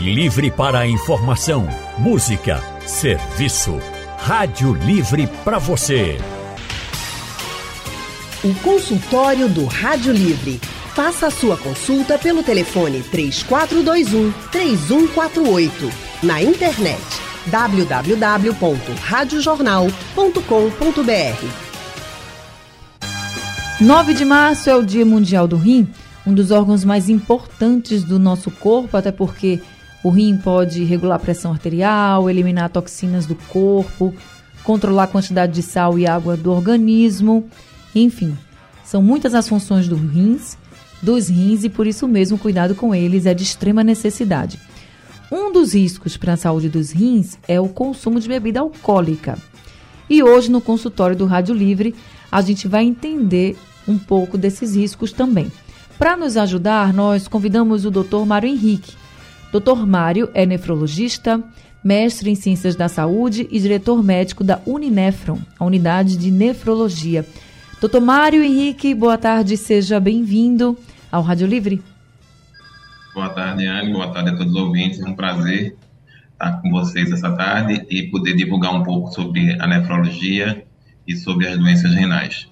Livre para a informação, música, serviço. Rádio Livre para você. O consultório do Rádio Livre. Faça a sua consulta pelo telefone 3421 3148. Na internet www.radiojornal.com.br. 9 de março é o Dia Mundial do Rim, um dos órgãos mais importantes do nosso corpo, até porque o rim pode regular a pressão arterial, eliminar toxinas do corpo, controlar a quantidade de sal e água do organismo, enfim, são muitas as funções do rins, dos rins e por isso mesmo cuidado com eles é de extrema necessidade. Um dos riscos para a saúde dos rins é o consumo de bebida alcoólica. E hoje no consultório do Rádio Livre a gente vai entender um pouco desses riscos também. Para nos ajudar, nós convidamos o Dr. Mário Henrique, Dr. Mário é nefrologista, mestre em Ciências da Saúde e diretor médico da Uninefron, a unidade de nefrologia. Dr. Mário Henrique, boa tarde, seja bem-vindo ao Rádio Livre. Boa tarde, Anne, boa tarde a todos os ouvintes. É um prazer estar com vocês essa tarde e poder divulgar um pouco sobre a nefrologia e sobre as doenças renais.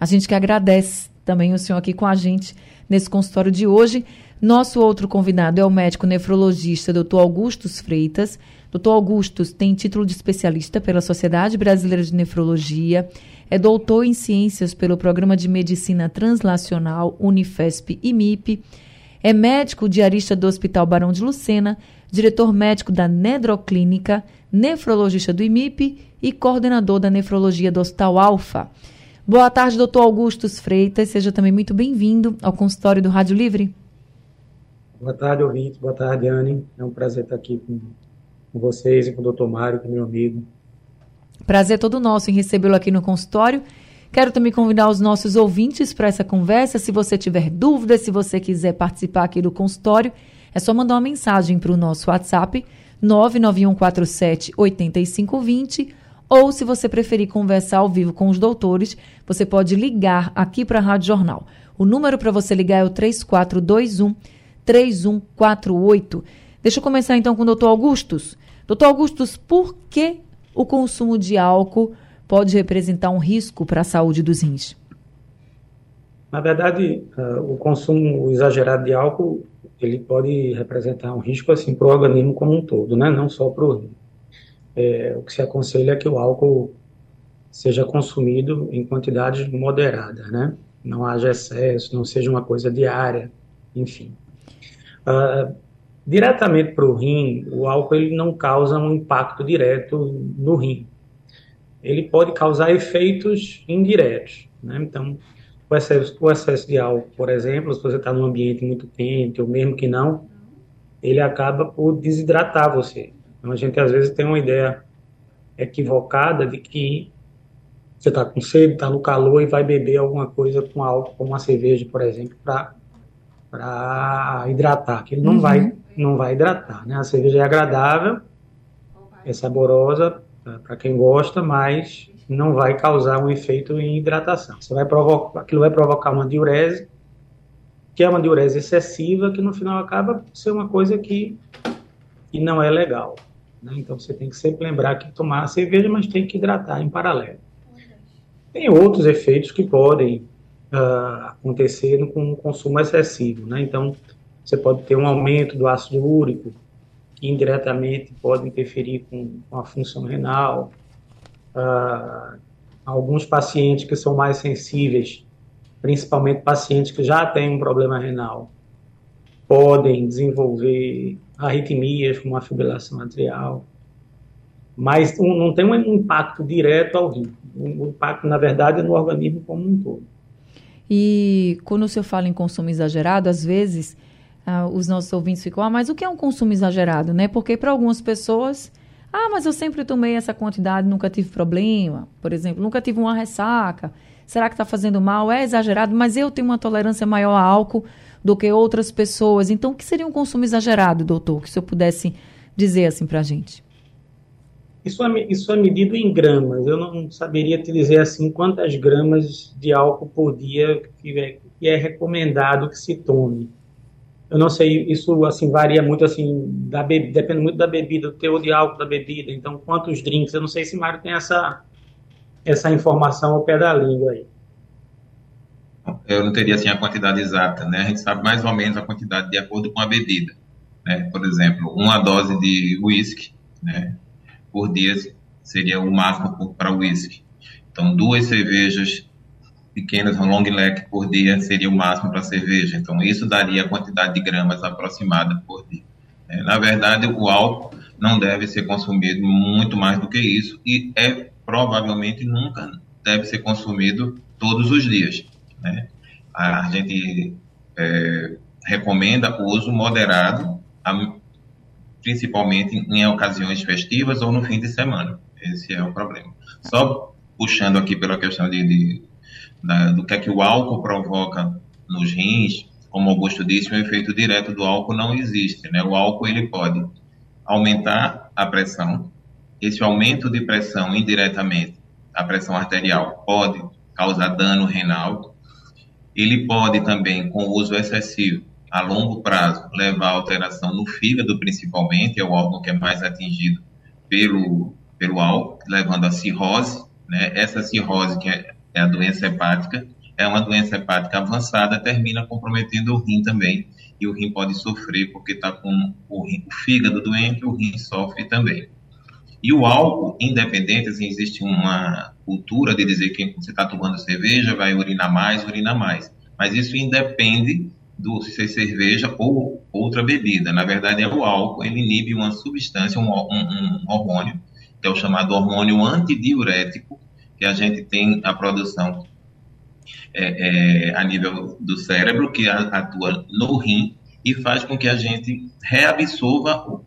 A gente que agradece também o senhor aqui com a gente nesse consultório de hoje. Nosso outro convidado é o médico nefrologista Dr. Augustus Freitas. Dr. Augustus tem título de especialista pela Sociedade Brasileira de Nefrologia, é doutor em ciências pelo Programa de Medicina Translacional Unifesp e MIP, é médico diarista do Hospital Barão de Lucena, diretor médico da Nedroclínica, nefrologista do IMIP e coordenador da nefrologia do Hospital Alfa. Boa tarde, doutor Augustus Freitas. Seja também muito bem-vindo ao consultório do Rádio Livre. Boa tarde, ouvintes. Boa tarde, Anne. É um prazer estar aqui com, com vocês e com o doutor Mário, que é meu amigo. Prazer todo nosso em recebê-lo aqui no consultório. Quero também convidar os nossos ouvintes para essa conversa. Se você tiver dúvidas, se você quiser participar aqui do consultório, é só mandar uma mensagem para o nosso WhatsApp 99147 8520 ou se você preferir conversar ao vivo com os doutores, você pode ligar aqui para a Rádio Jornal. O número para você ligar é o 3421 3148. Deixa eu começar então com o doutor Augustus. Doutor Augustus, por que o consumo de álcool pode representar um risco para a saúde dos rins? Na verdade, uh, o consumo exagerado de álcool ele pode representar um risco assim para o organismo como um todo, né? não só para o rim. É, o que se aconselha é que o álcool seja consumido em quantidades moderadas, né? Não haja excesso, não seja uma coisa diária, enfim. Uh, diretamente para o rim, o álcool ele não causa um impacto direto no rim. Ele pode causar efeitos indiretos. Né? Então, o excesso, o excesso de álcool, por exemplo, se você está num ambiente muito quente, ou mesmo que não, ele acaba por desidratar você. Então, a gente às vezes tem uma ideia equivocada de que você está com sede, está no calor e vai beber alguma coisa com álcool, como uma cerveja, por exemplo, para para hidratar, que ele não uhum. vai não vai hidratar, né? A cerveja é agradável, é saborosa para quem gosta, mas não vai causar um efeito em hidratação. Você vai provocar, aquilo vai provocar uma diurese, que é uma diurese excessiva, que no final acaba por ser uma coisa que, que não é legal. Né? Então você tem que sempre lembrar que tomar a cerveja, mas tem que hidratar em paralelo. Tem outros efeitos que podem uh, com o consumo excessivo. Né? Então, você pode ter um aumento do ácido úrico, que indiretamente pode interferir com, com a função renal. Uh, alguns pacientes que são mais sensíveis, principalmente pacientes que já têm um problema renal, podem desenvolver arritmias como a fibrilação atrial, mas um, não tem um impacto direto ao rim. O impacto, na verdade, é no organismo como um todo. E quando o senhor fala em consumo exagerado, às vezes ah, os nossos ouvintes ficam, ah, mas o que é um consumo exagerado, né? Porque para algumas pessoas, ah, mas eu sempre tomei essa quantidade, nunca tive problema, por exemplo, nunca tive uma ressaca. Será que está fazendo mal? É exagerado, mas eu tenho uma tolerância maior a álcool do que outras pessoas. Então, o que seria um consumo exagerado, doutor? Que o senhor pudesse dizer assim para a gente. Isso é, isso é medido em gramas. Eu não saberia te dizer assim quantas gramas de álcool por dia que é, que é recomendado que se tome. eu não sei, isso assim varia muito assim da bebida, depende muito da bebida, do teor de álcool da bebida. Então, quantos drinks? Eu não sei se Mário tem essa essa informação ao pé da língua aí. Eu não teria assim a quantidade exata, né? A gente sabe mais ou menos a quantidade de acordo com a bebida, né? Por exemplo, uma dose de whisky, né? Por dia seria o máximo para whisky. Então, duas cervejas pequenas, um long neck por dia seria o máximo para cerveja. Então, isso daria a quantidade de gramas aproximada por dia. É, na verdade, o álcool não deve ser consumido muito mais do que isso e é provavelmente nunca deve ser consumido todos os dias. Né? A gente é, recomenda o uso moderado, principalmente em ocasiões festivas ou no fim de semana. Esse é o problema. Só puxando aqui pela questão de, de da, do que é que o álcool provoca nos rins, como Augusto disse, um efeito direto do álcool não existe. Né? O álcool ele pode aumentar a pressão. Esse aumento de pressão indiretamente, a pressão arterial, pode causar dano renal. Ele pode também, com o uso excessivo, a longo prazo, levar a alteração no fígado, principalmente, é o órgão que é mais atingido pelo, pelo álcool, levando a cirrose. Né? Essa cirrose, que é é a doença hepática, é uma doença hepática avançada, termina comprometendo o rim também, e o rim pode sofrer porque está com o, rim, o, fígado doente, o rim sofre também. E o álcool, independente, assim, existe uma cultura de dizer que você está tomando cerveja, vai urinar mais, urina mais. Mas isso independe do se é cerveja ou outra bebida. Na verdade, é o álcool, ele inibe uma substância, um, um, um hormônio, que é o chamado hormônio antidiurético, que a gente tem a produção é, é, a nível do cérebro, que atua no rim e faz com que a gente reabsorva o,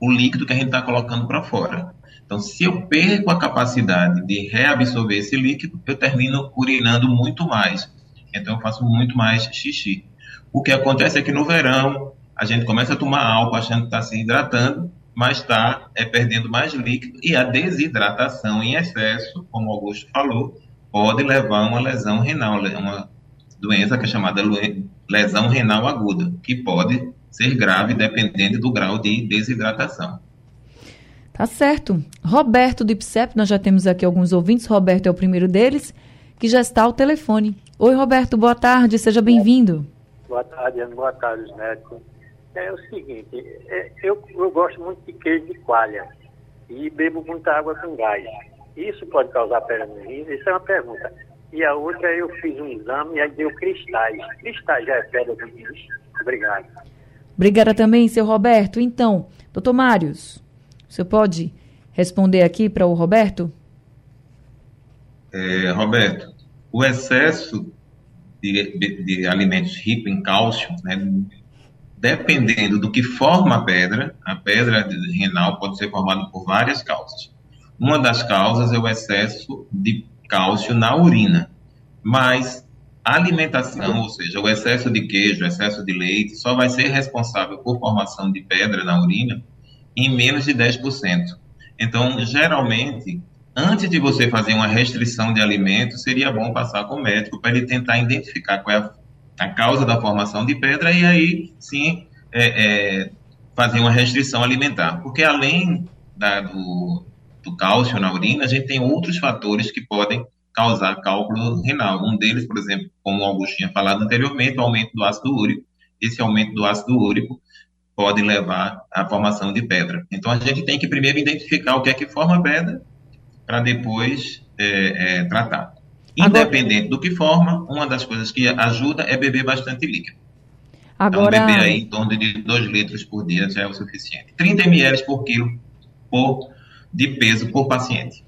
o líquido que a gente está colocando para fora. Então, se eu perco a capacidade de reabsorver esse líquido, eu termino urinando muito mais. Então, eu faço muito mais xixi. O que acontece é que no verão, a gente começa a tomar álcool achando que está se hidratando, mas está é, perdendo mais líquido e a desidratação em excesso, como Augusto falou, pode levar a uma lesão renal, uma doença que é chamada lesão renal aguda, que pode ser grave dependendo do grau de desidratação. Tá certo. Roberto do IPSEP, nós já temos aqui alguns ouvintes, Roberto é o primeiro deles, que já está ao telefone. Oi, Roberto, boa tarde, seja bem-vindo. Boa tarde, Ana, boa tarde, médico é o seguinte, é, eu, eu gosto muito de queijo de coalha e bebo muita água com gás. Isso pode causar pedra no rim? Isso é uma pergunta. E a outra, eu fiz um exame e aí deu cristais. Cristais já é pedra no rim? Obrigado. Obrigada também, seu Roberto. Então, doutor Mários, você pode responder aqui para o Roberto? É, Roberto, o excesso de, de, de alimentos ricos em cálcio, né, dependendo do que forma a pedra, a pedra renal pode ser formada por várias causas. Uma das causas é o excesso de cálcio na urina, mas a alimentação, ou seja, o excesso de queijo, o excesso de leite, só vai ser responsável por formação de pedra na urina em menos de 10%. Então, geralmente, antes de você fazer uma restrição de alimento, seria bom passar com o médico para ele tentar identificar qual é a a causa da formação de pedra e aí sim é, é, fazer uma restrição alimentar. Porque além da, do, do cálcio na urina, a gente tem outros fatores que podem causar cálculo renal. Um deles, por exemplo, como o Augusto tinha falado anteriormente, o aumento do ácido úrico. Esse aumento do ácido úrico pode levar à formação de pedra. Então, a gente tem que primeiro identificar o que é que forma pedra para depois é, é, tratar. Independente Agora... do que forma, uma das coisas que ajuda é beber bastante líquido. Agora... Então, beber aí em torno de 2 litros por dia já é o suficiente. 30 ml por quilo por, de peso por paciente.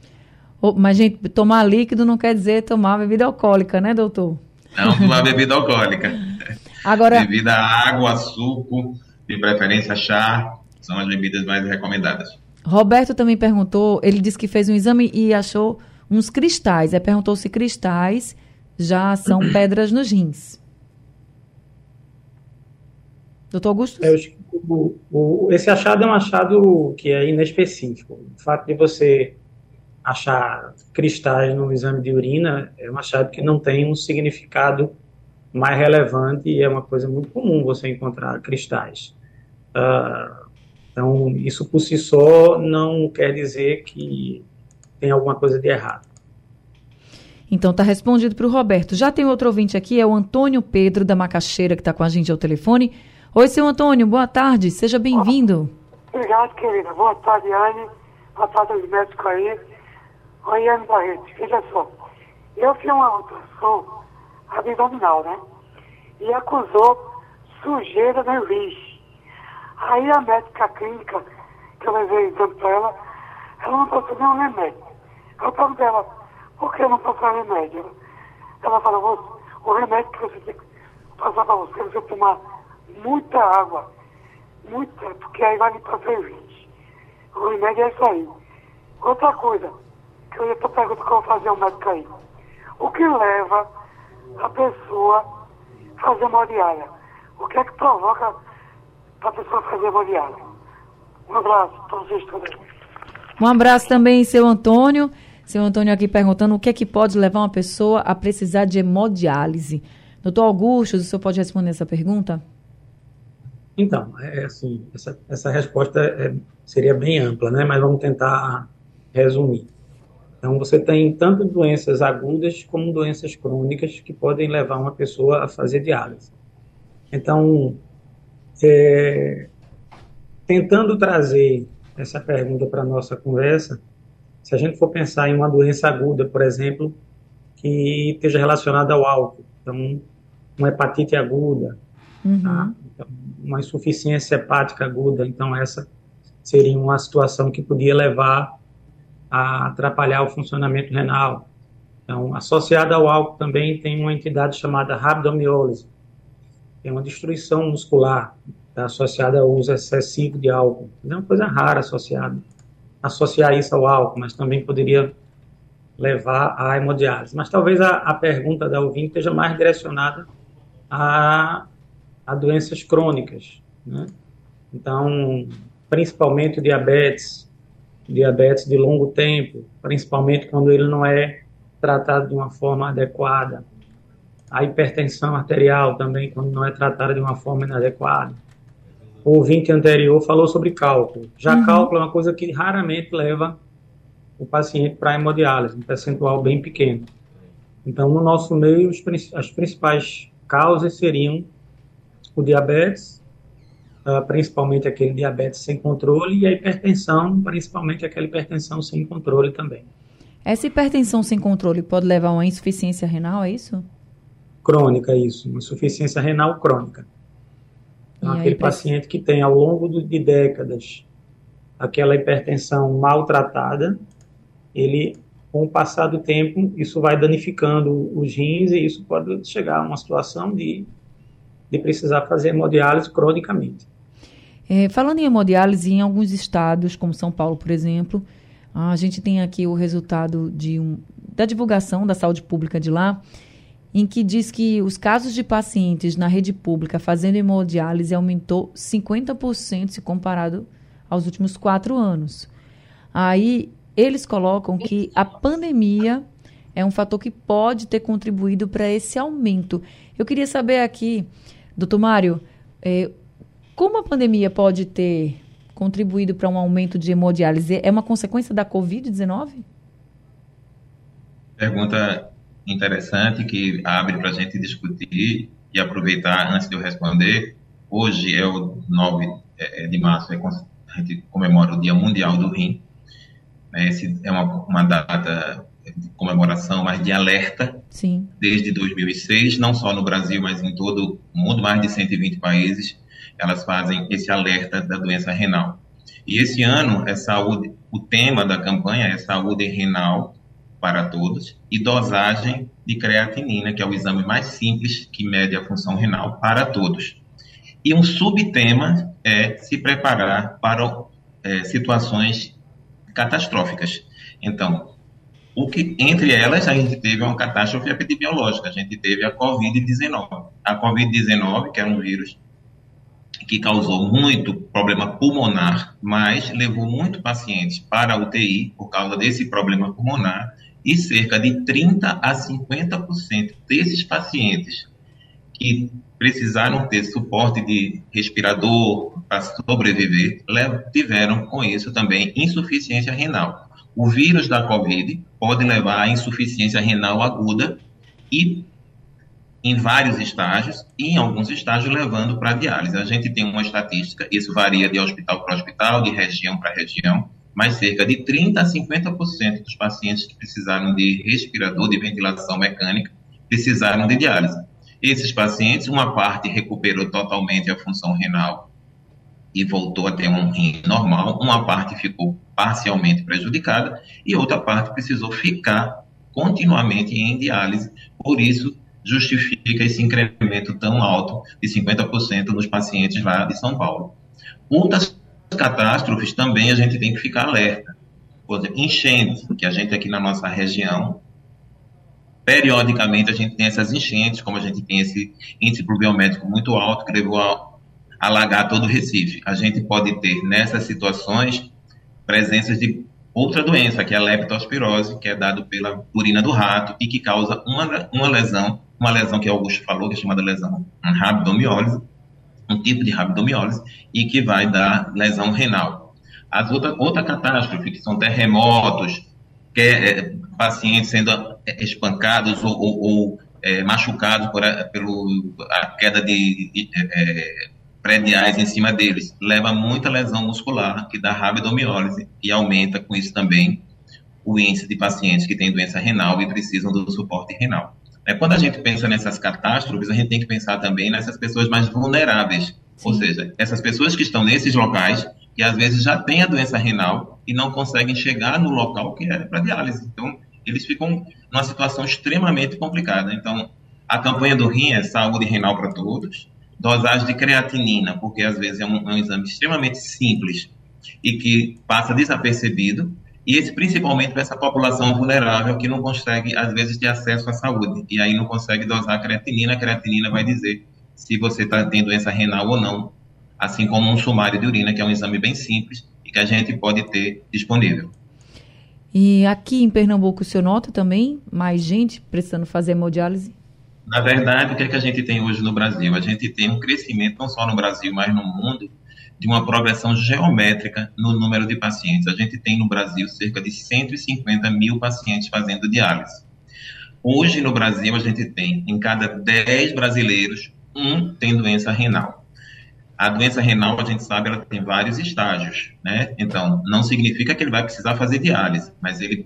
Oh, mas, gente, tomar líquido não quer dizer tomar bebida alcoólica, né, doutor? Não, tomar bebida alcoólica. Agora... Bebida água, suco, de preferência chá, são as bebidas mais recomendadas. Roberto também perguntou, ele disse que fez um exame e achou uns cristais. Aí perguntou se cristais já são pedras nos rins. Doutor Augusto? É, o, o, esse achado é um achado que é inespecífico. O fato de você achar cristais no exame de urina é um achado que não tem um significado mais relevante e é uma coisa muito comum você encontrar cristais. Uh, então, isso por si só não quer dizer que tem alguma coisa de errado. Então está respondido para o Roberto. Já tem outro ouvinte aqui, é o Antônio Pedro da Macaxeira, que está com a gente ao telefone. Oi, seu Antônio, boa tarde, seja bem-vindo. Obrigado, querida. Boa tarde, Anne. Boa tarde aos médicos aí. Oi, Anne Barreto. Veja só, eu fiz uma ultrassom abdominal, né? E acusou sujeira no nariz. Aí a médica clínica, que eu levei exame para ela, ela não passou nenhum remédio. Eu perguntei ela, por que não passar remédio? Ela falou, o remédio que você tem que passar para você, você tomar muita água. Muita, porque aí vai passar 20. O remédio é isso aí. Outra coisa, que eu ia que eu vou fazer ao médico aí. O que leva a pessoa a fazer hemodiália? O que é que provoca para a pessoa fazer hemodiália? Um abraço para vocês todos. Um abraço também, seu Antônio. Seu Antônio aqui perguntando o que é que pode levar uma pessoa a precisar de hemodiálise. Doutor Augusto, o senhor pode responder essa pergunta? Então, é assim, essa, essa resposta é, seria bem ampla, né? Mas vamos tentar resumir. Então, você tem tanto doenças agudas como doenças crônicas que podem levar uma pessoa a fazer diálise. Então, é, tentando trazer essa pergunta para a nossa conversa, se a gente for pensar em uma doença aguda, por exemplo, que esteja relacionada ao álcool, então, uma hepatite aguda, uhum. tá? então, uma insuficiência hepática aguda, então essa seria uma situação que podia levar a atrapalhar o funcionamento renal. Então, associada ao álcool também tem uma entidade chamada rabdomiólise, é uma destruição muscular tá, associada ao uso excessivo de álcool. É uma coisa rara associada, associar isso ao álcool, mas também poderia levar à hemodiálise. Mas talvez a, a pergunta da ouvinte esteja mais direcionada a, a doenças crônicas, né? Então, principalmente diabetes, diabetes de longo tempo, principalmente quando ele não é tratado de uma forma adequada, a hipertensão arterial também, quando não é tratada de uma forma inadequada. O ouvinte anterior falou sobre cálculo. Já uhum. cálculo é uma coisa que raramente leva o paciente para hemodiálise, um percentual bem pequeno. Então, no nosso meio, as principais causas seriam o diabetes, uh, principalmente aquele diabetes sem controle, e a hipertensão, principalmente aquela hipertensão sem controle também. Essa hipertensão sem controle pode levar a uma insuficiência renal, é isso? Crônica, isso, uma insuficiência renal crônica. Então, aquele paciente que tem ao longo de décadas aquela hipertensão maltratada, ele, com o passar do tempo, isso vai danificando os rins e isso pode chegar a uma situação de, de precisar fazer hemodiálise cronicamente. É, falando em hemodiálise, em alguns estados, como São Paulo, por exemplo, a gente tem aqui o resultado de um, da divulgação da saúde pública de lá, em que diz que os casos de pacientes na rede pública fazendo hemodiálise aumentou 50% se comparado aos últimos quatro anos. Aí eles colocam que a pandemia é um fator que pode ter contribuído para esse aumento. Eu queria saber aqui, doutor Mário, é, como a pandemia pode ter contribuído para um aumento de hemodiálise? É uma consequência da Covid-19? Pergunta interessante que abre para a gente discutir e aproveitar antes de eu responder. Hoje é o 9 é, é de março, é, a gente comemora o Dia Mundial do Rim. Esse é uma, uma data de comemoração, mas de alerta. Sim. Desde 2006, não só no Brasil, mas em todo o mundo, mais de 120 países, elas fazem esse alerta da doença renal. E esse ano é saúde, o tema da campanha é saúde renal para todos, e dosagem de creatinina, que é o exame mais simples que mede a função renal para todos. E um subtema é se preparar para é, situações catastróficas. Então, o que entre elas a gente teve uma catástrofe epidemiológica, a gente teve a COVID-19. A COVID-19, que era um vírus que causou muito problema pulmonar, mas levou muito pacientes para a UTI por causa desse problema pulmonar e cerca de 30 a 50% desses pacientes que precisaram ter suporte de respirador para sobreviver, tiveram com isso também insuficiência renal. O vírus da COVID pode levar à insuficiência renal aguda e em vários estágios e em alguns estágios levando para diálise. A gente tem uma estatística, isso varia de hospital para hospital, de região para região, mas cerca de 30 a 50% dos pacientes que precisaram de respirador de ventilação mecânica precisaram de diálise. Esses pacientes, uma parte recuperou totalmente a função renal e voltou a ter um rim normal, uma parte ficou parcialmente prejudicada e outra parte precisou ficar continuamente em diálise. Por isso, justifica esse incremento tão alto de 50% nos pacientes lá de São Paulo. Outras catástrofes também a gente tem que ficar alerta. Por exemplo, enchente, que a gente aqui na nossa região periodicamente a gente tem essas enchentes, como a gente tem esse índice pluviométrico muito alto que levou a alagar todo o Recife. A gente pode ter nessas situações presenças de outra doença, que é a leptospirose, que é dado pela urina do rato e que causa uma, uma lesão, uma lesão que Augusto falou, que é chamada lesão rabdomiólise, um tipo de rabdomiólise, e que vai dar lesão renal. As outra, outra catástrofe, que são terremotos, que é, é pacientes sendo é, espancados ou, ou, ou é, machucados por a, pelo, a queda de, de é, prediais em cima deles, leva muita lesão muscular, que dá rabdomiólise e aumenta com isso também o índice de pacientes que têm doença renal e precisam do suporte renal. É, quando a gente pensa nessas catástrofes, a gente tem que pensar também nessas pessoas mais vulneráveis, Sim. ou seja, essas pessoas que estão nesses locais que às vezes já têm a doença renal e não conseguem chegar no local que é para diálise. Então, eles ficam numa situação extremamente complicada. Então, a campanha do rim é saúde renal para todos, dosagem de creatinina, porque às vezes é um, é um exame extremamente simples e que passa desapercebido, e esse principalmente para essa população vulnerável que não consegue, às vezes, ter acesso à saúde, e aí não consegue dosar a creatinina, a creatinina vai dizer se você está tendo doença renal ou não, assim como um sumário de urina, que é um exame bem simples e que a gente pode ter disponível. E aqui em Pernambuco, o senhor nota também mais gente precisando fazer hemodiálise? Na verdade, o que, é que a gente tem hoje no Brasil? A gente tem um crescimento, não só no Brasil, mas no mundo, de uma progressão geométrica no número de pacientes. A gente tem no Brasil cerca de 150 mil pacientes fazendo diálise. Hoje no Brasil, a gente tem em cada 10 brasileiros, um tem doença renal. A doença renal, a gente sabe, ela tem vários estágios, né? Então, não significa que ele vai precisar fazer diálise, mas ele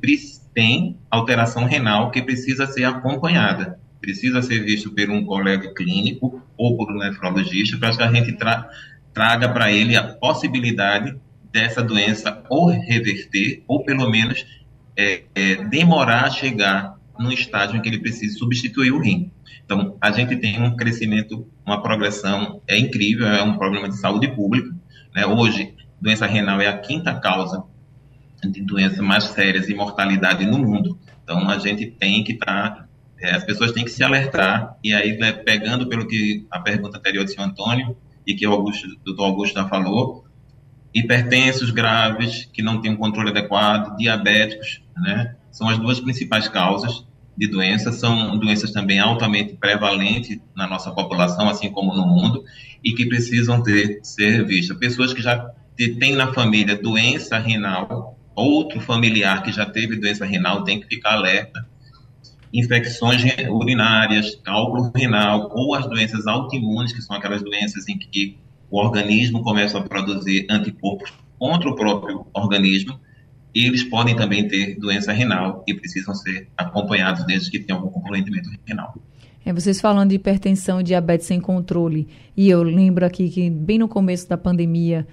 tem alteração renal que precisa ser acompanhada. Precisa ser visto por um colega clínico ou por um nefrologista para que a gente tra traga para ele a possibilidade dessa doença ou reverter, ou pelo menos é, é, demorar a chegar no estágio em que ele precisa substituir o rim. Então, a gente tem um crescimento, uma progressão é incrível, é um problema de saúde pública. Né? Hoje, doença renal é a quinta causa de doenças mais sérias e mortalidade no mundo. Então, a gente tem que estar, tá, é, as pessoas têm que se alertar, e aí, né, pegando pelo que a pergunta anterior do senhor Antônio, e que o Augusto, doutor Augusto já falou, hipertensos graves, que não têm um controle adequado, diabéticos, né? São as duas principais causas de doenças, são doenças também altamente prevalentes na nossa população, assim como no mundo, e que precisam ter, ser vistas. Pessoas que já têm na família doença renal, outro familiar que já teve doença renal tem que ficar alerta. Infecções urinárias, cálculo renal, ou as doenças autoimunes, que são aquelas doenças em que o organismo começa a produzir anticorpos contra o próprio organismo, e eles podem também ter doença renal e precisam ser acompanhados desde que tenham algum comprometimento renal. É, vocês falando de hipertensão e diabetes sem controle, e eu lembro aqui que bem no começo da pandemia,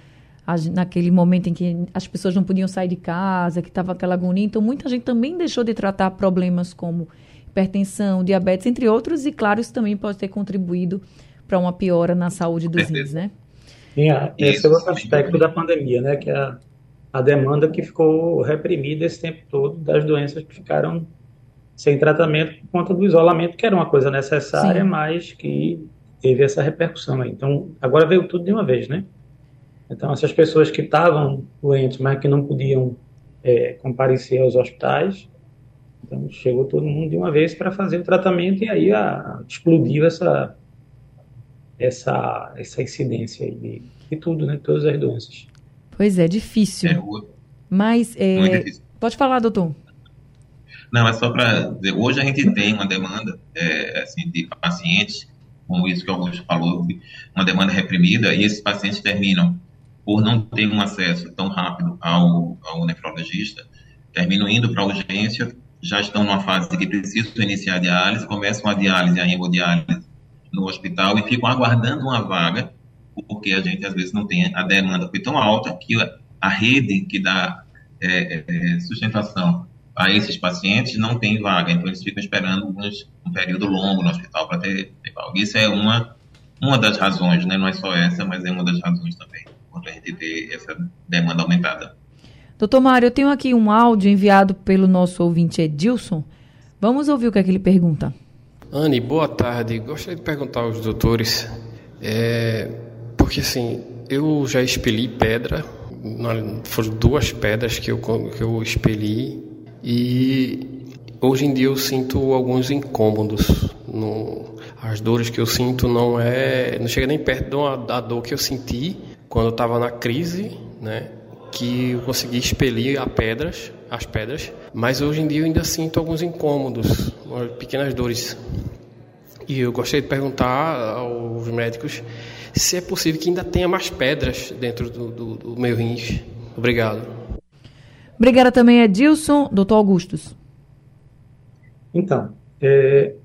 naquele momento em que as pessoas não podiam sair de casa, que estava aquela agonia, então muita gente também deixou de tratar problemas como hipertensão, diabetes, entre outros, e claro, isso também pode ter contribuído para uma piora na saúde dos rins, né? Sim, esse é outro aspecto da pandemia, né, que é a a demanda que ficou reprimida esse tempo todo das doenças que ficaram sem tratamento por conta do isolamento, que era uma coisa necessária, Sim. mas que teve essa repercussão aí. Então, agora veio tudo de uma vez, né? Então, essas pessoas que estavam doentes, mas que não podiam é, comparecer aos hospitais, então chegou todo mundo de uma vez para fazer o tratamento e aí a, explodiu essa, essa, essa incidência de, de tudo, né? Todas as doenças. Pois é, difícil. É, Mas, é, difícil. pode falar, doutor. Não, é só para dizer, hoje a gente tem uma demanda é, assim, de pacientes, como isso que o Augusto falou, uma demanda reprimida, e esses pacientes terminam por não ter um acesso tão rápido ao, ao nefrologista, terminam indo para urgência, já estão numa fase que precisam iniciar a diálise, começam a diálise, a hemodiálise no hospital e ficam aguardando uma vaga, porque a gente às vezes não tem a demanda foi tão alta que a rede que dá é, é, sustentação a esses pacientes não tem vaga, então eles ficam esperando uns, um período longo no hospital para ter, ter vaga. Isso é uma, uma das razões, né? não é só essa, mas é uma das razões também, quando a gente ter essa demanda aumentada. Doutor Mário, eu tenho aqui um áudio enviado pelo nosso ouvinte Edilson. Vamos ouvir o que é que ele pergunta. Anne, boa tarde. Gostaria de perguntar aos doutores, é, porque assim, eu já expeli pedra, foram duas pedras que eu, que eu expeli e hoje em dia eu sinto alguns incômodos. No, as dores que eu sinto não é, não chega nem perto da dor que eu senti quando eu estava na crise, né? Que eu consegui expelir a pedras, as pedras, mas hoje em dia eu ainda sinto alguns incômodos, pequenas dores e eu gostaria de perguntar aos médicos se é possível que ainda tenha mais pedras dentro do, do, do meu rins. Obrigado. Obrigada também, Edilson. Doutor Augustus. Então, é,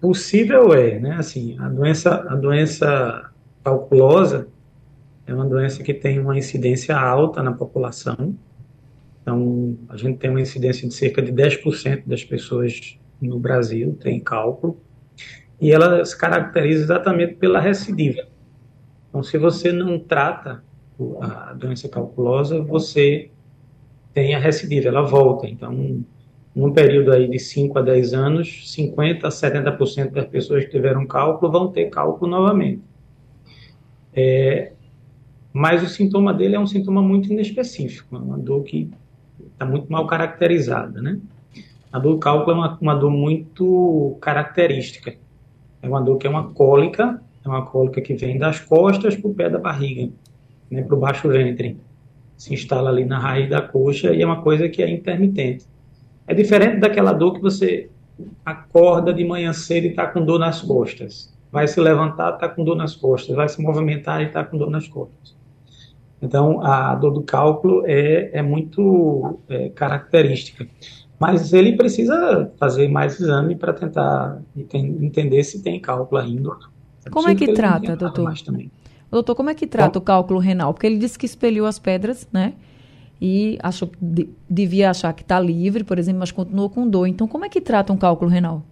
possível é, né? Assim, a doença, a doença calculosa é uma doença que tem uma incidência alta na população. Então, a gente tem uma incidência de cerca de 10% das pessoas no Brasil tem cálculo e ela se caracteriza exatamente pela recidiva. Então, se você não trata a doença calculosa, você tem a recidiva, ela volta. Então, num período aí de 5 a 10 anos, 50 a 70% das pessoas que tiveram cálculo vão ter cálculo novamente. É, mas o sintoma dele é um sintoma muito inespecífico, é uma dor que está muito mal caracterizada, né? A dor do cálculo é uma, uma dor muito característica. É uma dor que é uma cólica, é uma cólica que vem das costas para o pé da barriga, né, para o baixo ventre. Se instala ali na raiz da coxa e é uma coisa que é intermitente. É diferente daquela dor que você acorda de manhã cedo e está com dor nas costas. Vai se levantar, está com dor nas costas. Vai se movimentar e está com dor nas costas. Então, a dor do cálculo é, é muito é, característica. Mas ele precisa fazer mais exame para tentar entender se tem cálculo ainda. É como é que, que trata, doutor? Doutor, como é que trata o cálculo renal? Porque ele disse que expeliu as pedras, né? E achou, de, devia achar que está livre, por exemplo, mas continuou com dor. Então, como é que trata um cálculo renal?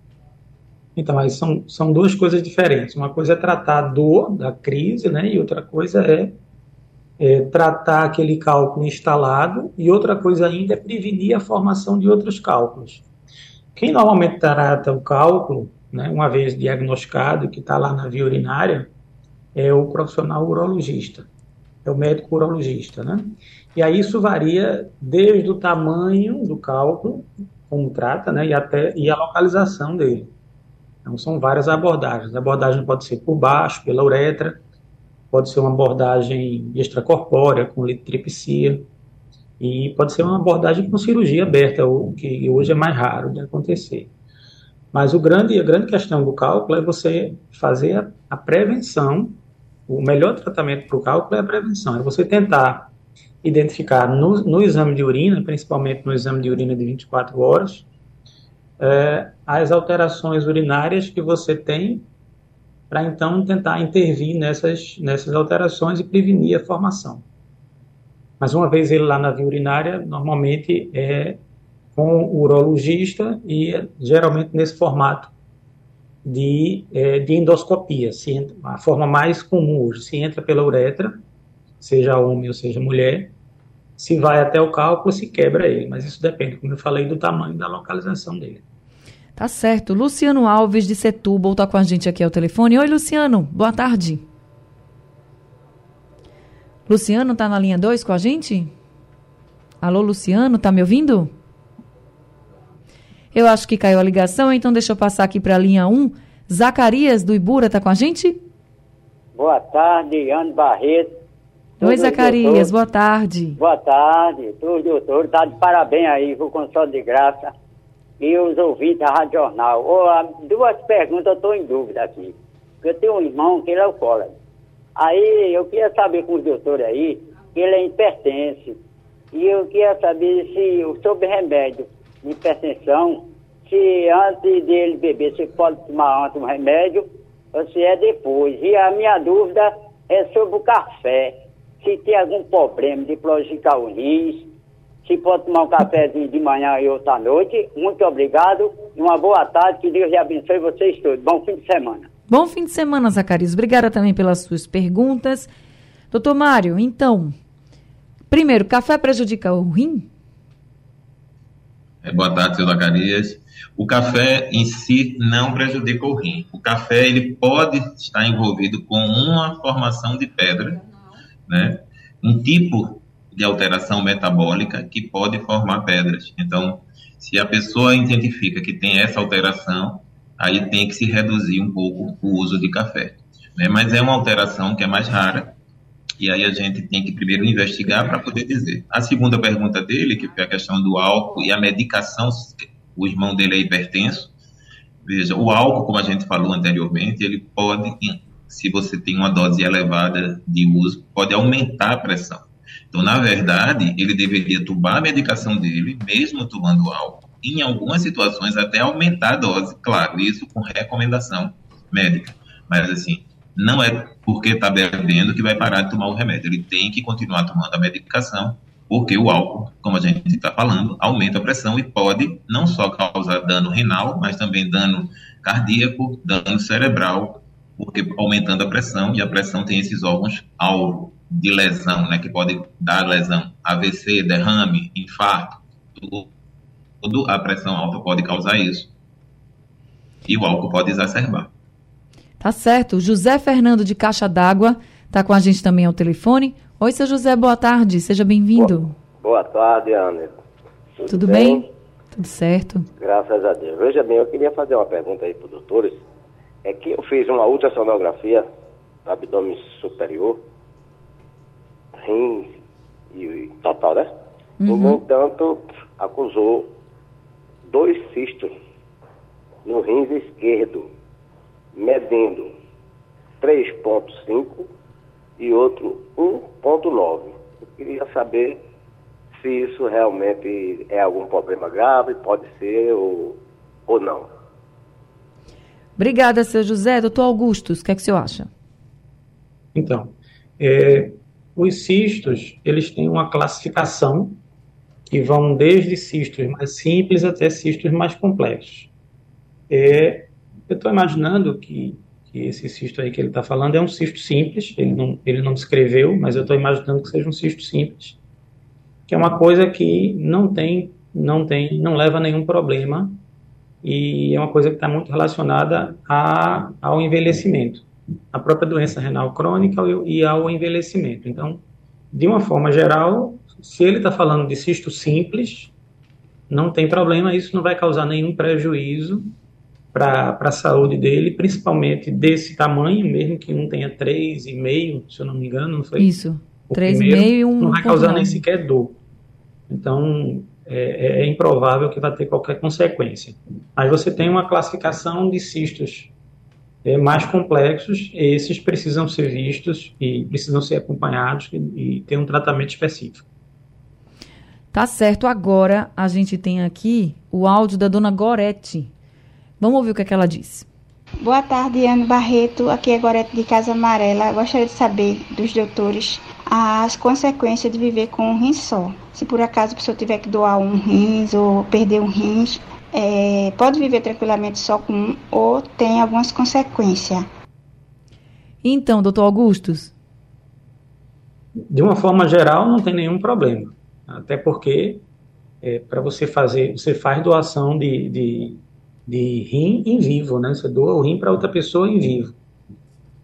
Então, mas são, são duas coisas diferentes. Uma coisa é tratar a dor da crise, né? E outra coisa é é, tratar aquele cálculo instalado e outra coisa ainda é prevenir a formação de outros cálculos. Quem normalmente trata o cálculo, né, uma vez diagnosticado, que está lá na via urinária, é o profissional urologista, é o médico urologista, né? E aí isso varia desde o tamanho do cálculo, como trata, né, e até e a localização dele. Então são várias abordagens. A abordagem pode ser por baixo, pela uretra, pode ser uma abordagem extracorpórea, com litripsia, e pode ser uma abordagem com cirurgia aberta, o que hoje é mais raro de acontecer. Mas o grande, a grande questão do cálculo é você fazer a, a prevenção. O melhor tratamento para o cálculo é a prevenção, é você tentar identificar no, no, exame de urina, principalmente no exame de urina de 24 horas, é, as alterações urinárias que você tem para então tentar intervir nessas, nessas alterações e prevenir a formação. Mas uma vez ele lá na via urinária, normalmente é com o urologista e geralmente nesse formato de, é, de endoscopia. Se a forma mais comum hoje, se entra pela uretra, seja homem ou seja mulher, se vai até o cálculo, se quebra ele. Mas isso depende, como eu falei, do tamanho da localização dele. Tá certo. Luciano Alves de Setúbal está com a gente aqui ao telefone. Oi, Luciano. Boa tarde. Luciano está na linha 2 com a gente? Alô, Luciano, tá me ouvindo? Eu acho que caiu a ligação, então deixa eu passar aqui para a linha 1. Um. Zacarias do Ibura está com a gente? Boa tarde, Ana Barreto. Oi, Zacarias, boa tarde. Boa tarde, todos doutores, tá de parabéns aí com o consolo de graça e os ouvintes da Rádio Jornal. Oh, duas perguntas, eu estou em dúvida aqui. Eu tenho um irmão que ele é alcoólatra. Aí eu queria saber com os doutores aí, que ele é hipertenso. E eu queria saber se sobre remédio de hipertensão, se antes dele beber, se pode tomar antes um remédio, ou se é depois. E a minha dúvida é sobre o café se tem algum problema de prolificar o rins, se pode tomar um cafezinho de manhã e outro à noite. Muito obrigado e uma boa tarde. Que Deus abençoe vocês todos. Bom fim de semana. Bom fim de semana, Zacarias. Obrigada também pelas suas perguntas. Doutor Mário, então, primeiro, café prejudica o rim? É, boa tarde, seu Zacarias. O café em si não prejudica o rim. O café ele pode estar envolvido com uma formação de pedra né? Um tipo de alteração metabólica que pode formar pedras. Então, se a pessoa identifica que tem essa alteração, aí tem que se reduzir um pouco o uso de café. Né? Mas é uma alteração que é mais rara, e aí a gente tem que primeiro investigar para poder dizer. A segunda pergunta dele, que foi a questão do álcool e a medicação, o irmão dele é hipertenso. Veja, o álcool, como a gente falou anteriormente, ele pode se você tem uma dose elevada de uso, pode aumentar a pressão. Então, na verdade, ele deveria tomar a medicação dele, mesmo tomando álcool, em algumas situações até aumentar a dose, claro, isso com recomendação médica. Mas, assim, não é porque está bebendo que vai parar de tomar o remédio. Ele tem que continuar tomando a medicação, porque o álcool, como a gente está falando, aumenta a pressão e pode não só causar dano renal, mas também dano cardíaco, dano cerebral porque aumentando a pressão, e a pressão tem esses órgãos alvo de lesão, né, que pode dar lesão, AVC, derrame, infarto, tudo, tudo a pressão alta pode causar isso. E o álcool pode exacerbar. Tá certo. José Fernando de Caixa d'Água está com a gente também ao telefone. Oi, seu José, boa tarde, seja bem-vindo. Boa, boa, tarde, Ana. Tudo, Tudo bem? bem? Tudo certo. Graças a Deus. Veja bem, eu queria fazer uma pergunta aí para os doutores é que eu fiz uma ultrassonografia do abdômen superior, rins e total, né? Uhum. No entanto, acusou dois cistos no rins esquerdo, medindo 3,5 e outro 1,9. Eu queria saber se isso realmente é algum problema grave, pode ser ou, ou não. Obrigada, seu José. Doutor Augustus, o que é que o senhor acha? Então, é, os cistos, eles têm uma classificação que vão desde cistos mais simples até cistos mais complexos. É, eu estou imaginando que, que, esse cisto aí que ele está falando é um cisto simples, ele não, ele não descreveu, mas eu estou imaginando que seja um cisto simples, que é uma coisa que não tem, não tem, não leva a nenhum problema e é uma coisa que está muito relacionada a, ao envelhecimento, a própria doença renal crônica e ao envelhecimento. Então, de uma forma geral, se ele está falando de cisto simples, não tem problema, isso não vai causar nenhum prejuízo para a saúde dele, principalmente desse tamanho, mesmo que um tenha 3,5, se eu não me engano, não foi? Isso, 3,5 e um. Não vai causar nem sequer dor. Então, é, é, improvável que vai ter qualquer consequência. Mas você tem uma classificação de cistos é, mais complexos, esses precisam ser vistos e precisam ser acompanhados e, e ter um tratamento específico. Tá certo. Agora a gente tem aqui o áudio da dona Gorete. Vamos ouvir o que, é que ela disse. Boa tarde, Ana Barreto. Aqui é Gorete de Casa Amarela. Gostaria de saber dos doutores as consequências de viver com um rim só. Se por acaso a pessoa tiver que doar um rins ou perder um rins, é, pode viver tranquilamente só com um ou tem algumas consequências. Então, doutor Augustus? De uma forma geral, não tem nenhum problema. Até porque, é, para você fazer, você faz doação de, de, de rim em vivo, né? Você doa o rim para outra pessoa em vivo.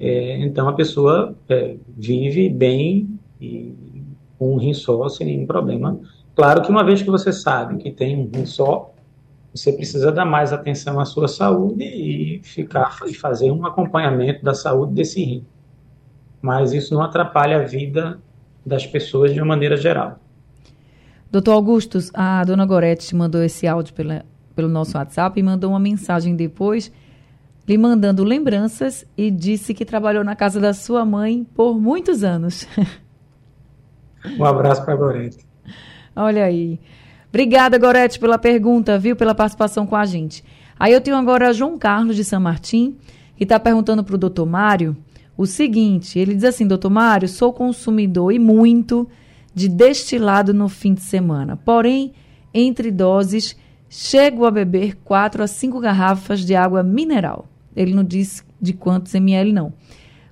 É, então a pessoa é, vive bem e com um rim só sem nenhum problema. Claro que uma vez que você sabe que tem um rim só, você precisa dar mais atenção à sua saúde e ficar e fazer um acompanhamento da saúde desse rim. mas isso não atrapalha a vida das pessoas de uma maneira geral. Doutor Augustus, a dona Gorete mandou esse áudio pela, pelo nosso WhatsApp e mandou uma mensagem depois lhe mandando lembranças e disse que trabalhou na casa da sua mãe por muitos anos. Um abraço para a Gorete. Olha aí. Obrigada, Gorete, pela pergunta, viu? Pela participação com a gente. Aí eu tenho agora João Carlos de São Martim, que está perguntando para o doutor Mário o seguinte: ele diz assim, doutor Mário, sou consumidor e muito de destilado no fim de semana. Porém, entre doses, chego a beber 4 a 5 garrafas de água mineral. Ele não diz de quantos ml, não.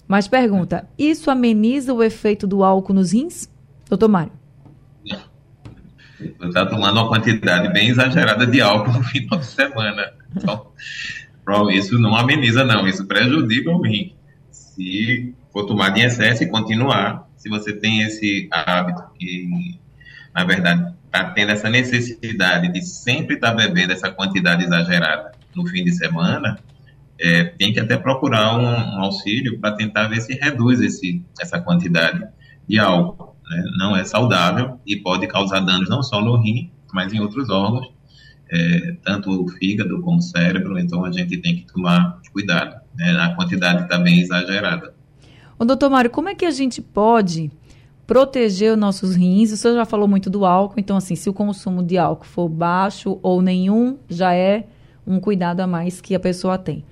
Mas pergunta: isso ameniza o efeito do álcool nos rins? Doutor Mário. Você está tomando uma quantidade bem exagerada de álcool no final de semana. Então, isso não ameniza, não. Isso prejudica o rim. Se for tomar de excesso e continuar, se você tem esse hábito que, na verdade, está tendo essa necessidade de sempre estar tá bebendo essa quantidade exagerada no fim de semana, é, tem que até procurar um, um auxílio para tentar ver se reduz esse, essa quantidade de álcool. Né? Não é saudável e pode causar danos não só no rim, mas em outros órgãos, é, tanto o fígado como o cérebro. Então a gente tem que tomar cuidado. Né? A quantidade está bem exagerada. Ô, doutor Mário, como é que a gente pode proteger os nossos rins? O senhor já falou muito do álcool, então assim, se o consumo de álcool for baixo ou nenhum, já é um cuidado a mais que a pessoa tem.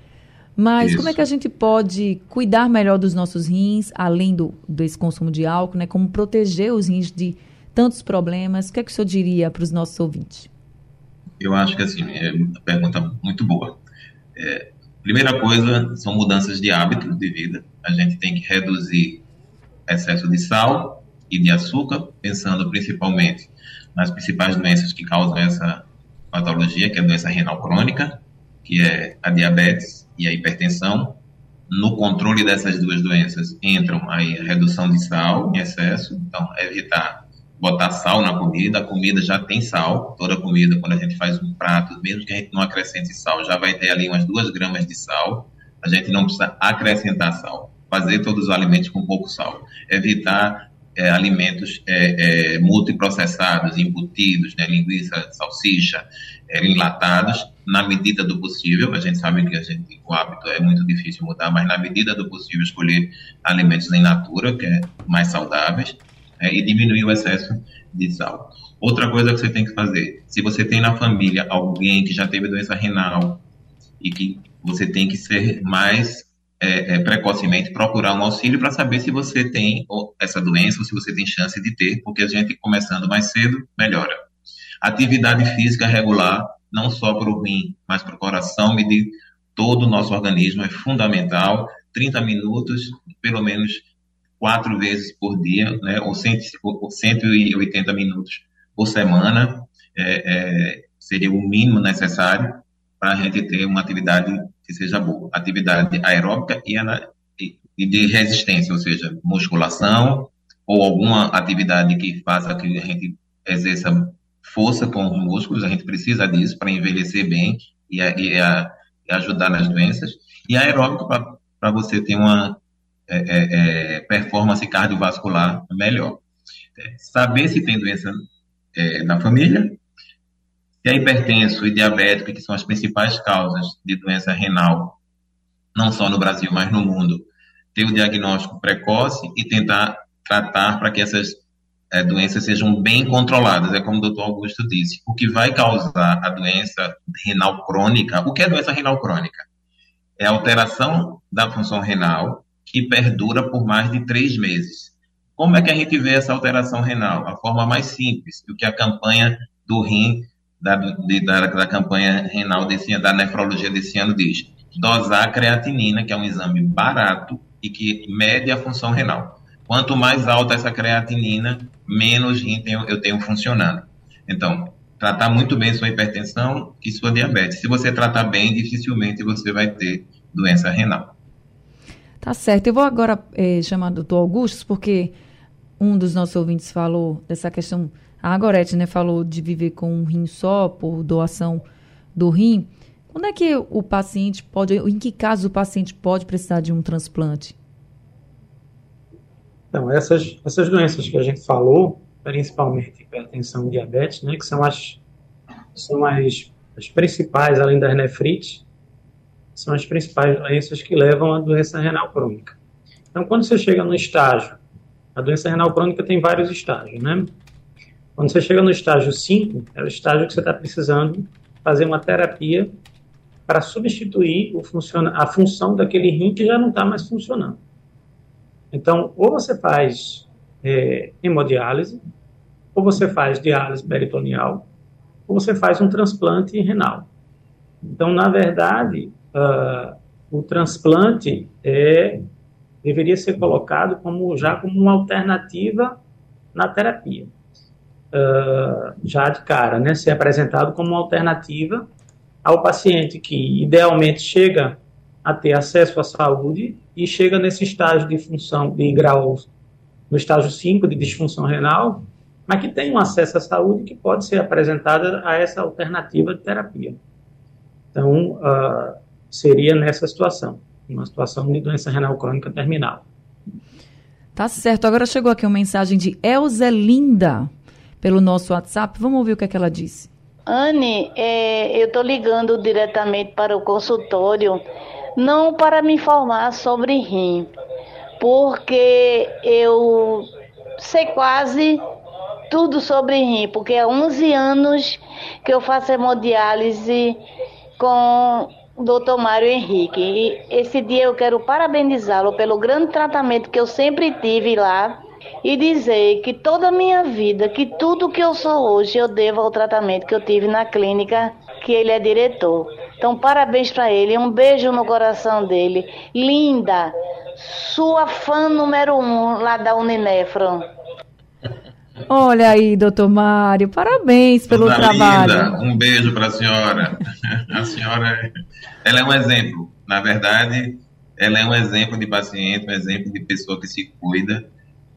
Mas Isso. como é que a gente pode cuidar melhor dos nossos rins, além do, desse consumo de álcool, né? Como proteger os rins de tantos problemas? O que é que o senhor diria para os nossos ouvintes? Eu acho que, assim, é uma pergunta muito boa. É, primeira coisa são mudanças de hábitos de vida. A gente tem que reduzir excesso de sal e de açúcar, pensando principalmente nas principais doenças que causam essa patologia, que é a doença renal crônica, que é a diabetes e a hipertensão. No controle dessas duas doenças entram aí a redução de sal em excesso, então evitar botar sal na comida, a comida já tem sal, toda comida, quando a gente faz um prato, mesmo que a gente não acrescente sal, já vai ter ali umas duas gramas de sal, a gente não precisa acrescentar sal, fazer todos os alimentos com pouco sal, evitar é, alimentos é, é, multiprocessados, embutidos, né, linguiça, salsicha, é, enlatados, na medida do possível. A gente sabe que gente, o hábito é muito difícil mudar, mas na medida do possível escolher alimentos em natura, que é mais saudáveis, é, e diminuir o excesso de sal. Outra coisa que você tem que fazer, se você tem na família alguém que já teve doença renal e que você tem que ser mais é, é, precocemente procurar um auxílio para saber se você tem essa doença ou se você tem chance de ter, porque a gente começando mais cedo melhora. Atividade física regular, não só para o rim, mas para o coração, medir todo o nosso organismo é fundamental. 30 minutos, pelo menos quatro vezes por dia, né, ou, 180 minutos por semana, é, é, seria o mínimo necessário para a gente ter uma atividade que seja boa. Atividade aeróbica e, e de resistência, ou seja, musculação ou alguma atividade que faça que a gente exerça força com os músculos, a gente precisa disso para envelhecer bem e, e, a, e, ajudar nas doenças. E aeróbico para você ter uma é, é, é, performance cardiovascular melhor. É, saber se tem doença é, na família, se é hipertenso e diabético, que são as principais causas de doença renal, não só no Brasil, mas no mundo, ter o diagnóstico precoce e tentar tratar para que essas é, doenças sejam bem controladas. É como o doutor Augusto disse. O que vai causar a doença renal crônica, o que é doença renal crônica? É a alteração da função renal que perdura por mais de três meses. Como é que a gente vê essa alteração renal? A forma mais simples, o que a campanha do rim da, de, da, da, campanha renal desse, da nefrologia desse ano diz. Dosar creatinina, que é um exame barato e que mede a função renal. Quanto mais alta essa creatinina, menos rim eu tenho funcionando. Então, tratar muito bem sua hipertensão e sua diabetes. Se você tratar bem, dificilmente você vai ter doença renal. Tá certo. Eu vou agora é, chamar o doutor Augusto, porque um dos nossos ouvintes falou dessa questão a Gorete né, falou de viver com um rim só por doação do rim. Quando é que o paciente pode, em que caso o paciente pode precisar de um transplante? Então, essas, essas doenças que a gente falou, principalmente hipertensão e diabetes, né, que são as, são as, as principais, além das nefrites, são as principais doenças que levam à doença renal crônica. Então, quando você chega no estágio, a doença renal crônica tem vários estágios, né? Quando você chega no estágio 5, é o estágio que você está precisando fazer uma terapia para substituir o a função daquele rim que já não está mais funcionando. Então, ou você faz é, hemodiálise, ou você faz diálise peritoneal, ou você faz um transplante renal. Então, na verdade, uh, o transplante é, deveria ser colocado como já como uma alternativa na terapia. Uh, já de cara, né, ser apresentado como uma alternativa ao paciente que idealmente chega a ter acesso à saúde e chega nesse estágio de função de grau, no estágio 5 de disfunção renal, mas que tem um acesso à saúde que pode ser apresentada a essa alternativa de terapia. Então, uh, seria nessa situação, uma situação de doença renal crônica terminal. Tá certo. Agora chegou aqui uma mensagem de Elza Linda pelo nosso WhatsApp. Vamos ouvir o que, é que ela disse. Anne, é, eu estou ligando diretamente para o consultório, não para me informar sobre rim, porque eu sei quase tudo sobre rim, porque há 11 anos que eu faço hemodiálise com o doutor Mário Henrique. E esse dia eu quero parabenizá-lo pelo grande tratamento que eu sempre tive lá e dizer que toda a minha vida, que tudo que eu sou hoje, eu devo ao tratamento que eu tive na clínica que ele é diretor. Então, parabéns para ele, um beijo no coração dele. Linda, sua fã número um lá da Uninefron. Olha aí, doutor Mário, parabéns pelo Dona trabalho. Linda, um beijo para a senhora. A senhora, ela é um exemplo. Na verdade, ela é um exemplo de paciente, um exemplo de pessoa que se cuida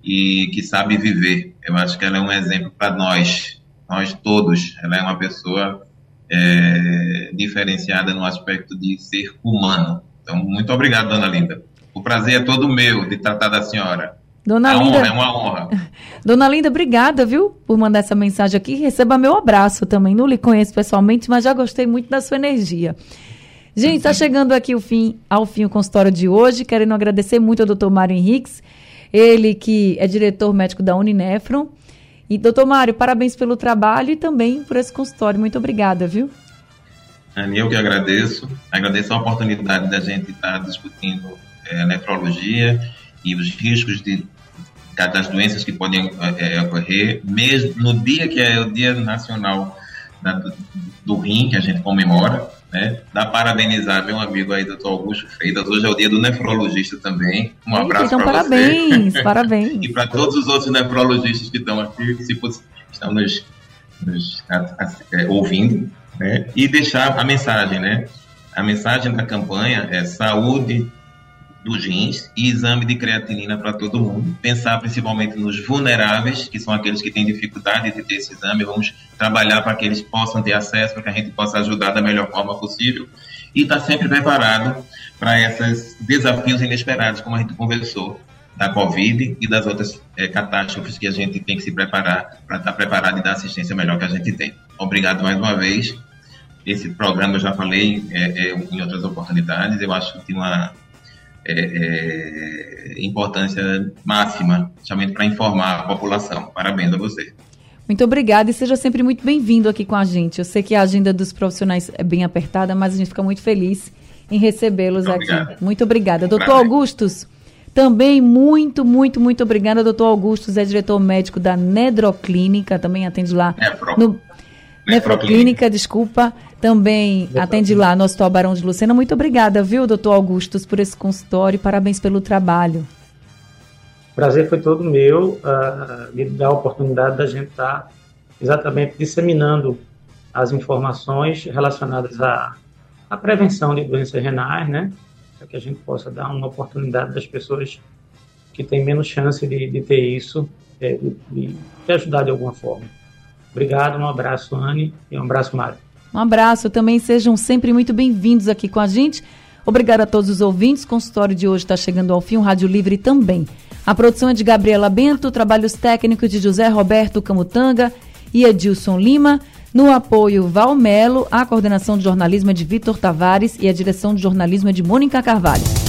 e que sabe viver. Eu acho que ela é um exemplo para nós, nós todos. Ela é uma pessoa é, diferenciada no aspecto de ser humano. Então, muito obrigado, dona Linda. O prazer é todo meu de tratar da senhora. Dona é Linda, honra, é uma honra. Dona Linda, obrigada, viu, por mandar essa mensagem aqui. Receba meu abraço também. Não lhe conheço pessoalmente, mas já gostei muito da sua energia. Gente, está chegando aqui o fim, ao fim o consultório de hoje. Querendo agradecer muito ao doutor Mário Henriques, ele que é diretor médico da Uninefron. E, doutor Mário, parabéns pelo trabalho e também por esse consultório. Muito obrigada, viu? Eu que agradeço. Agradeço a oportunidade da gente estar discutindo é, nefrologia e os riscos de, das doenças que podem é, ocorrer, mesmo no dia que é o Dia Nacional da, do, do Rim, que a gente comemora. Né? Dá parabenizar meu amigo aí, doutor Augusto Freitas. Hoje é o dia do nefrologista também. Um abraço então, para você. Parabéns, parabéns. e para todos os outros nefrologistas que estão aqui, se estão nos, nos é, ouvindo, né? E deixar a mensagem, né? A mensagem da campanha é saúde dos rins e exame de creatinina para todo mundo. Pensar principalmente nos vulneráveis, que são aqueles que têm dificuldade de ter esse exame. Vamos trabalhar para que eles possam ter acesso, para que a gente possa ajudar da melhor forma possível. E estar tá sempre preparado para esses desafios inesperados, como a gente conversou, da Covid e das outras é, catástrofes que a gente tem que se preparar para estar tá preparado e dar assistência melhor que a gente tem. Obrigado mais uma vez. Esse programa eu já falei é, é, em outras oportunidades. Eu acho que tem uma é, é, importância máxima, somente para informar a população. Parabéns a você. Muito obrigada e seja sempre muito bem-vindo aqui com a gente. Eu sei que a agenda dos profissionais é bem apertada, mas a gente fica muito feliz em recebê-los aqui. Muito obrigada. Um doutor Augustus, também muito, muito, muito obrigada. Doutor Augustus é diretor médico da Nedroclínica, também atende lá Nefro. no Nefroclínica, desculpa, também atende lá no Hospital Barão de Lucena. Muito obrigada, viu, doutor Augustus, por esse consultório. Parabéns pelo trabalho. O prazer foi todo meu uh, de dar a oportunidade da gente estar tá exatamente disseminando as informações relacionadas à, à prevenção de doenças renais, né? Para que a gente possa dar uma oportunidade das pessoas que têm menos chance de, de ter isso, é, de, de ajudar de alguma forma. Obrigado, um abraço, Anne, e um abraço, Mário. Um abraço, também sejam sempre muito bem-vindos aqui com a gente. Obrigado a todos os ouvintes. O consultório de hoje está chegando ao fim, o Rádio Livre também. A produção é de Gabriela Bento, trabalhos técnicos de José Roberto Camutanga e Edilson Lima. No apoio Valmelo, a coordenação de jornalismo é de Vitor Tavares e a direção de jornalismo é de Mônica Carvalho.